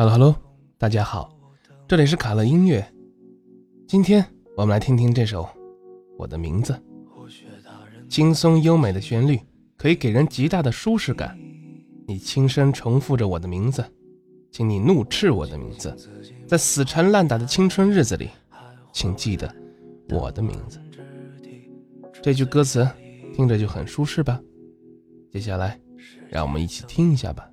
Hello Hello，大家好，这里是卡乐音乐。今天我们来听听这首《我的名字》，轻松优美的旋律可以给人极大的舒适感。你轻声重复着我的名字，请你怒斥我的名字，在死缠烂打的青春日子里，请记得我的名字。这句歌词听着就很舒适吧？接下来，让我们一起听一下吧。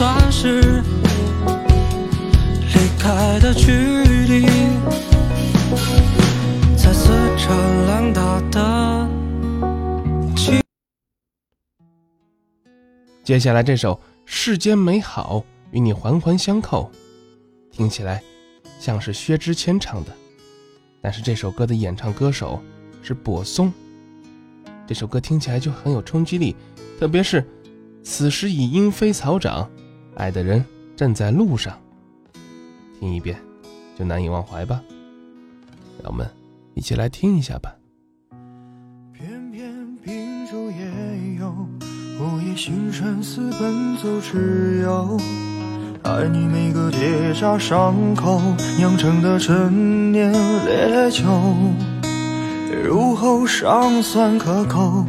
算是离开的距离。在死缠烂打的接下来这首《世间美好》与你环环相扣。听起来像是薛之谦唱的，但是这首歌的演唱歌手是柏松。这首歌听起来就很有冲击力，特别是“此时已莺飞草长，爱的人正在路上”，听一遍就难以忘怀吧。让我们一起来听一下吧。偏偏秉烛夜游，午夜星辰似奔走之友。爱你每个结痂伤口酿成的陈年烈酒，入喉尚算可口，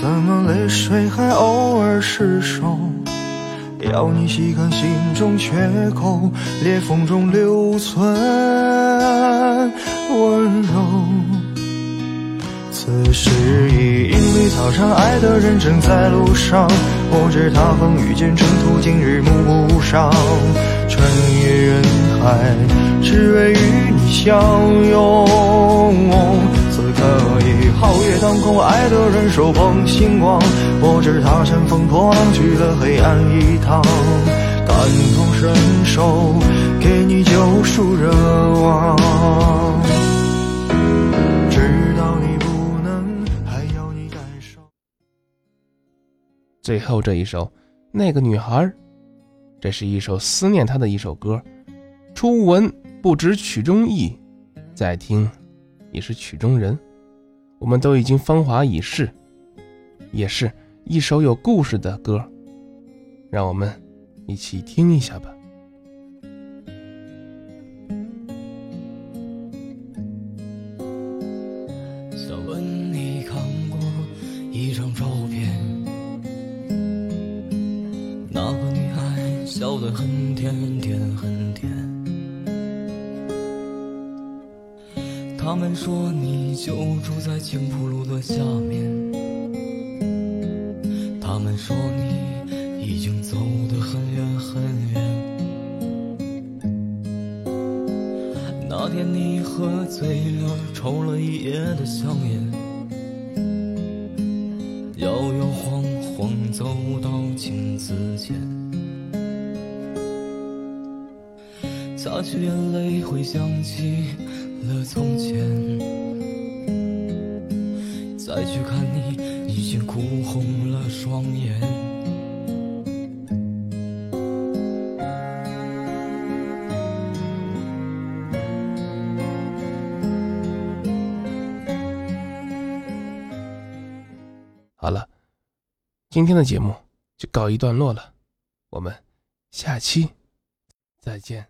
怎么泪水还偶尔失守？要你细看心中缺口，裂缝中留存温柔。此时已莺飞草长，爱的人正在路上。我知他风雨兼程途，今日暮不赏。穿越人海，只为与你相拥。皓月当空，爱的人手捧星光。我知他乘风破浪去了黑暗一趟，感同身受，给你救赎热望。最后这一首《那个女孩》，这是一首思念她的一首歌。初闻不知曲中意，再听已是曲中人。我们都已经芳华已逝，也是一首有故事的歌。让我们一起听一下吧。想问你看过一张照片？那个女孩笑得很甜甜很他们说你就住在青浦路的下面。他们说你已经走得很远很远。那天你喝醉了，抽了一夜的香烟，摇摇晃晃走到镜子前。擦去眼泪，回想起了从前。再去看你，已经哭红了双眼。好了，今天的节目就告一段落了，我们下期再见。